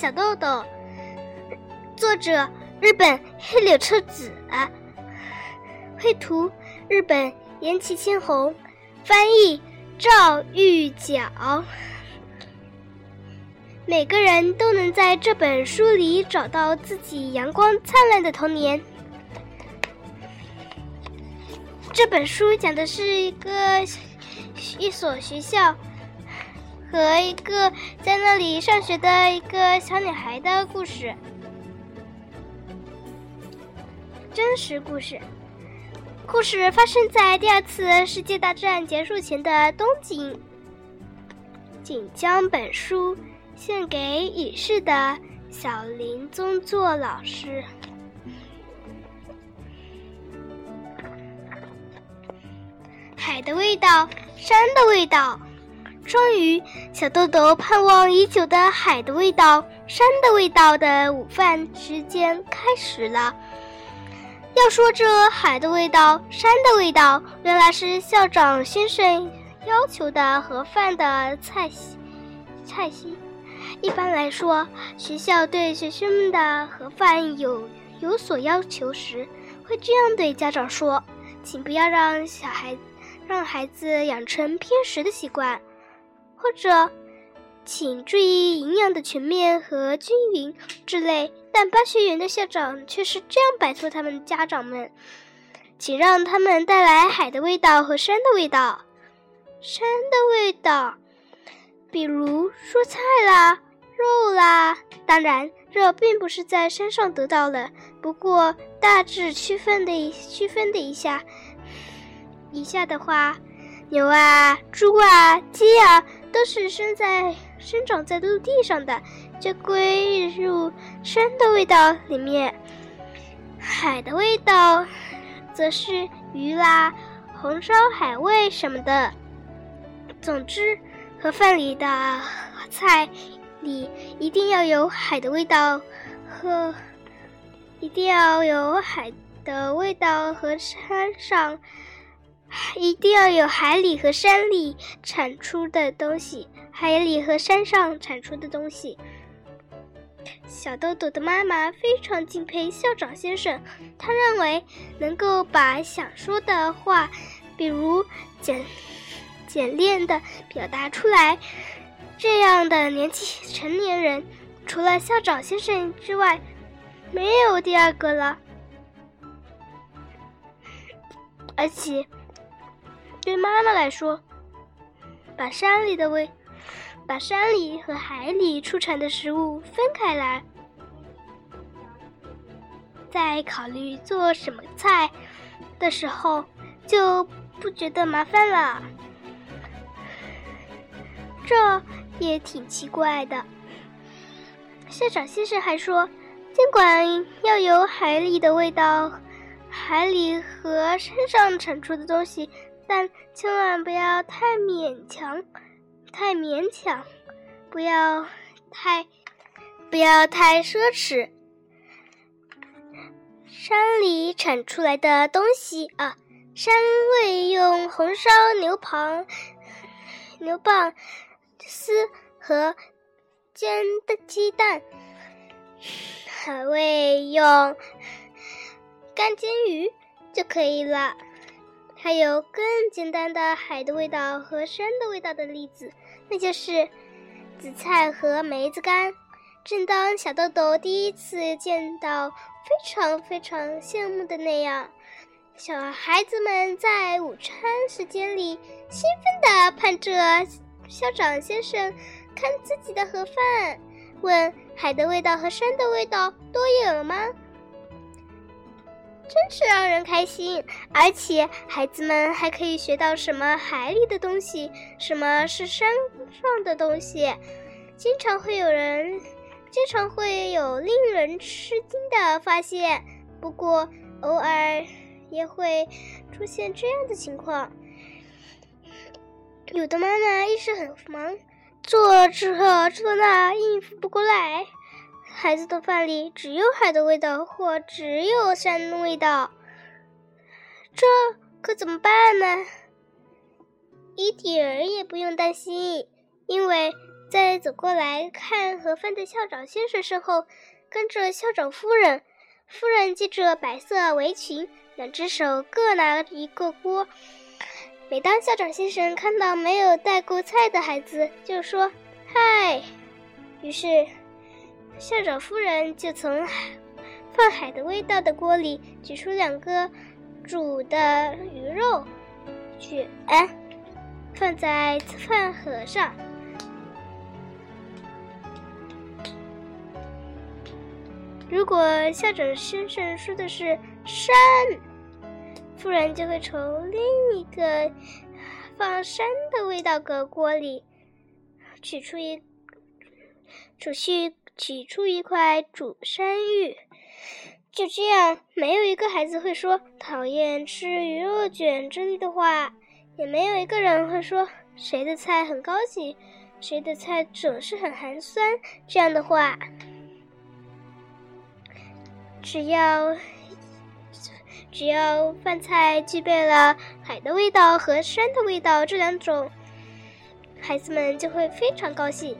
小豆豆，作者日本黑柳彻子，绘图日本岩崎千红，翻译赵玉角。每个人都能在这本书里找到自己阳光灿烂的童年。这本书讲的是一个一所学校和一个在那里上学的一个小女孩的故事，真实故事。故事发生在第二次世界大战结束前的东京。请将本书。献给已逝的小林宗作老师。海的味道，山的味道，终于，小豆豆盼望已久的海的味道、山的味道的午饭时间开始了。要说这海的味道、山的味道，原来是校长先生要求的盒饭的菜系，菜系。一般来说，学校对学生们的盒饭有有所要求时，会这样对家长说：“请不要让小孩让孩子养成偏食的习惯。”或者“请注意营养的全面和均匀”之类。但巴学园的校长却是这样摆脱他们家长们：“请让他们带来海的味道和山的味道，山的味道，比如蔬菜啦。”肉啦，当然，肉并不是在山上得到的。不过大致区分的区分的一下，以下的话，牛啊、猪啊、鸡啊，都是生在生长在陆地上的，就归入山的味道里面。海的味道，则是鱼啦、红烧海味什么的。总之，盒饭里的菜。里一定要有海的味道和，一定要有海的味道和山上，一定要有海里和山里产出的东西，海里和山上产出的东西。小豆豆的妈妈非常敬佩校长先生，他认为能够把想说的话，比如简简练的表达出来。这样的年纪成年人，除了校长先生之外，没有第二个了。而且，对妈妈来说，把山里的味，把山里和海里出产的食物分开来，在考虑做什么菜的时候，就不觉得麻烦了。这。也挺奇怪的。校长先生还说，尽管要有海里的味道，海里和山上产出的东西，但千万不要太勉强，太勉强，不要太，不要太奢侈。山里产出来的东西啊，山味用红烧牛蒡、牛蒡。丝和煎的鸡蛋，海味用干煎鱼就可以了。还有更简单的海的味道和山的味道的例子，那就是紫菜和梅子干。正当小豆豆第一次见到，非常非常羡慕的那样，小孩子们在午餐时间里兴奋地盼着。校长先生看自己的盒饭，问：“海的味道和山的味道都有吗？”真是让人开心，而且孩子们还可以学到什么海里的东西，什么是山上的东西。经常会有人，经常会有令人吃惊的发现。不过，偶尔也会出现这样的情况。有的妈妈一时很忙，做这做那应付不过来，孩子的饭里只有海的味道或只有山的味道，这可怎么办呢？一点儿也不用担心，因为在走过来看盒饭的校长先生身后，跟着校长夫人。夫人系着白色围裙，两只手各拿一个锅。每当校长先生看到没有带过菜的孩子，就说：“嗨。”于是，校长夫人就从放海的味道的锅里取出两个煮的鱼肉卷，放在饭盒上。如果校长先生说的是山，夫人就会从另一个放山的味道的锅里取出一储蓄取出一块煮山芋。就这样，没有一个孩子会说讨厌吃鱼肉卷之类的话，也没有一个人会说谁的菜很高级，谁的菜总是很寒酸这样的话。只要只要饭菜具备了海的味道和山的味道这两种，孩子们就会非常高兴，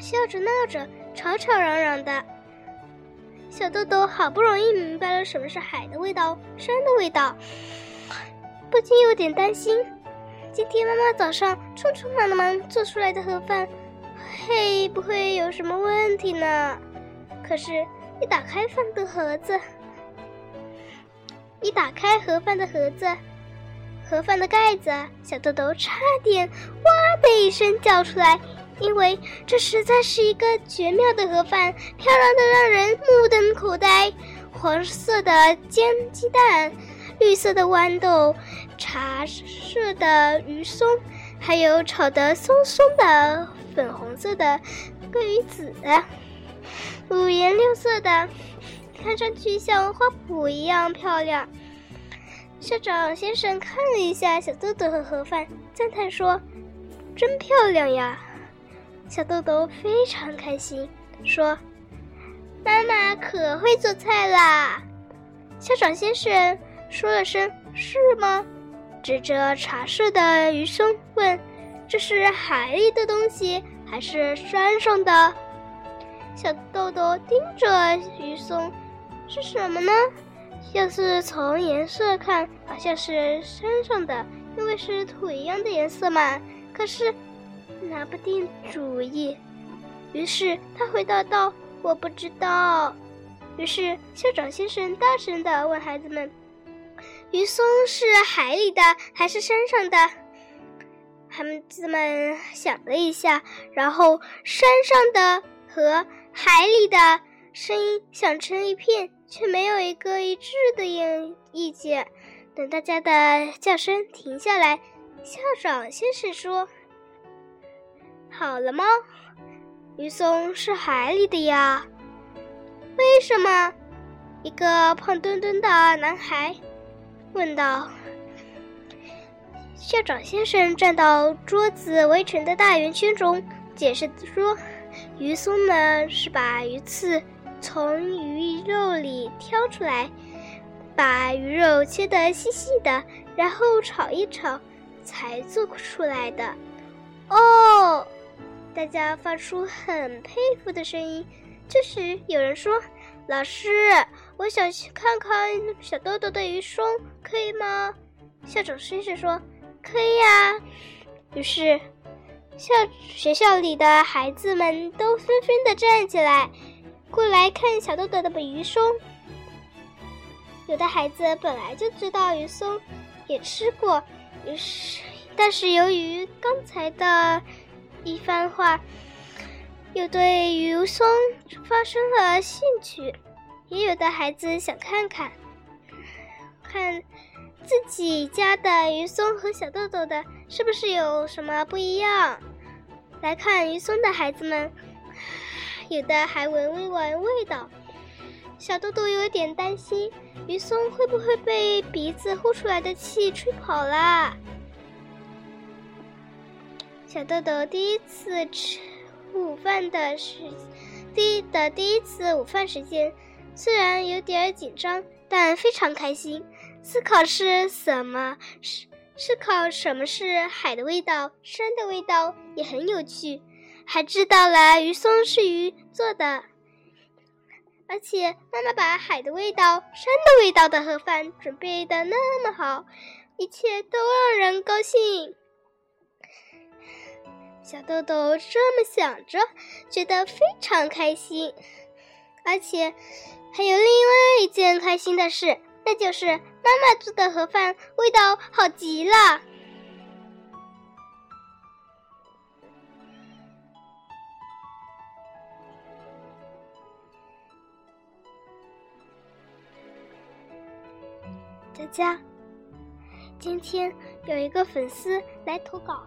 笑着闹着，吵吵嚷嚷的。小豆豆好不容易明白了什么是海的味道、山的味道，不禁有点担心：今天妈妈早上匆匆忙忙做出来的盒饭，会不会有什么问题呢？可是。一打开饭的盒子，一打开盒饭的盒子，盒饭的盖子，小豆豆差点哇的一声叫出来，因为这实在是一个绝妙的盒饭，漂亮的让人目瞪口呆。黄色的煎鸡蛋，绿色的豌豆，茶色的鱼松，还有炒得松松的粉红色的桂鱼子。五颜六色的，看上去像花圃一样漂亮。校长先生看了一下小豆豆和盒饭，赞叹说：“真漂亮呀！”小豆豆非常开心，说：“妈妈可会做菜啦！”校长先生说了声“是吗”，指着茶色的鱼松问：“这是海里的东西，还是山上的？”小豆豆盯着鱼松，是什么呢？要是从颜色看，好像是山上的，因为是土一样的颜色嘛。可是拿不定主意，于是他回答道：“我不知道。”于是校长先生大声的问孩子们：“鱼松是海里的还是山上的？”孩子们想了一下，然后山上的和。海里的声音响成一片，却没有一个一致的意意见。等大家的叫声停下来，校长先生说：“好了吗？鱼松是海里的呀。为什么？”一个胖墩墩的男孩问道。校长先生站到桌子围成的大圆圈中，解释说。鱼松呢，是把鱼刺从鱼肉里挑出来，把鱼肉切得细细的，然后炒一炒，才做出来的。哦，大家发出很佩服的声音。这时有人说：“老师，我想去看看小豆豆的鱼松，可以吗？”校长先生说：“可以呀。”于是。校学校里的孩子们都纷纷的站起来，过来看小豆豆的鱼松。有的孩子本来就知道鱼松，也吃过，于是，但是由于刚才的一番话，又对鱼松发生了兴趣。也有的孩子想看看，看自己家的鱼松和小豆豆的是不是有什么不一样。来看鱼松的孩子们，有的还闻一闻味道。小豆豆有点担心，鱼松会不会被鼻子呼出来的气吹跑啦？小豆豆第一次吃午饭的时，第一的第一次午饭时间，虽然有点紧张，但非常开心。思考是什么？是。思考什么是海的味道，山的味道也很有趣。还知道了鱼松是鱼做的，而且妈妈把海的味道、山的味道的盒饭准备的那么好，一切都让人高兴。小豆豆这么想着，觉得非常开心，而且还有另外一件开心的事，那就是妈妈做的盒饭味道好极了。佳佳，今天有一个粉丝来投稿。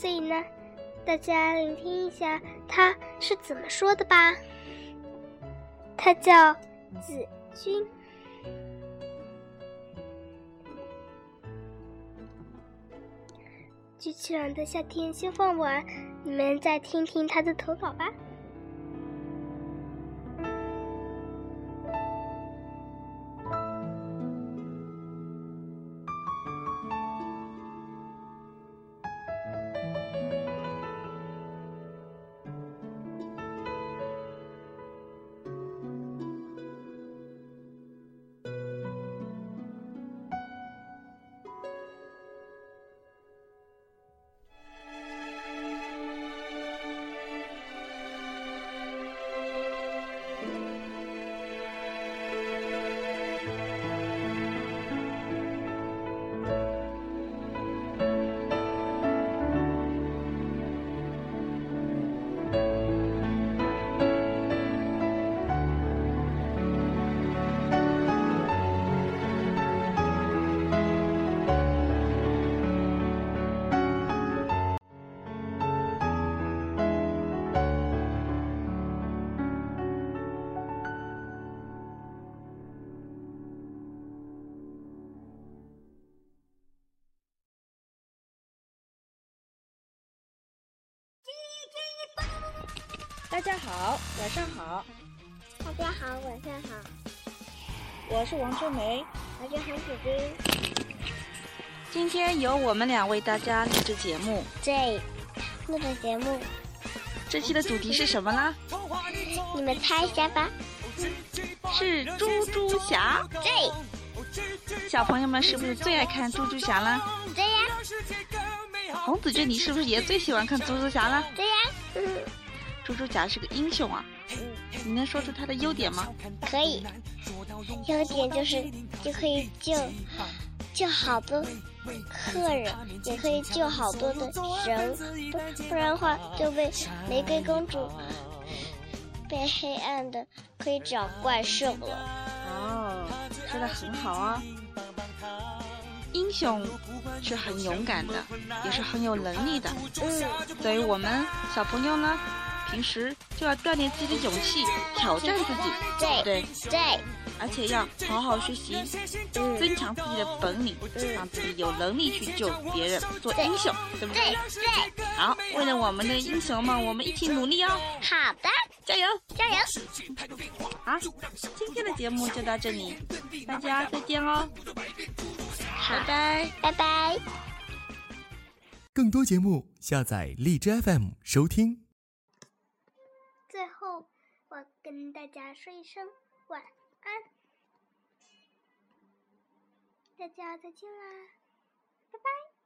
所以呢，大家聆听一下他是怎么说的吧。他叫子君。机器人的夏天先放完，你们再听听他的投稿吧。大家好，晚上好。大家好，晚上好。我是王春梅，我是韩子君。今天由我们俩为大家录制节目。对，录制节目。这期的主题是什么啦？你们猜一下吧。是猪猪侠。对。小朋友们是不是最爱看猪猪侠了？对呀。洪子君，你是不是也最喜欢看猪猪侠了？对呀。猪猪侠是个英雄啊，你能说出他的优点吗？可以，优点就是就可以救救好多客人，也可以救好多的人，不不然的话就被玫瑰公主被黑暗的可以找怪兽了。哦，说的很好啊，英雄是很勇敢的，也是很有能力的。嗯，所以我们小朋友呢。平时就要锻炼自己的勇气，挑战自己，对对对，而且要好好学习，增强自己的本领，让自己有能力去救别人，做英雄，对不对？对。好，为了我们的英雄们，我们一起努力哦！好的，加油，加油！好，今天的节目就到这里，大家再见哦！拜拜，拜拜。更多节目下载荔枝 FM 收听。跟大家说一声晚安，大家再见啦，拜拜。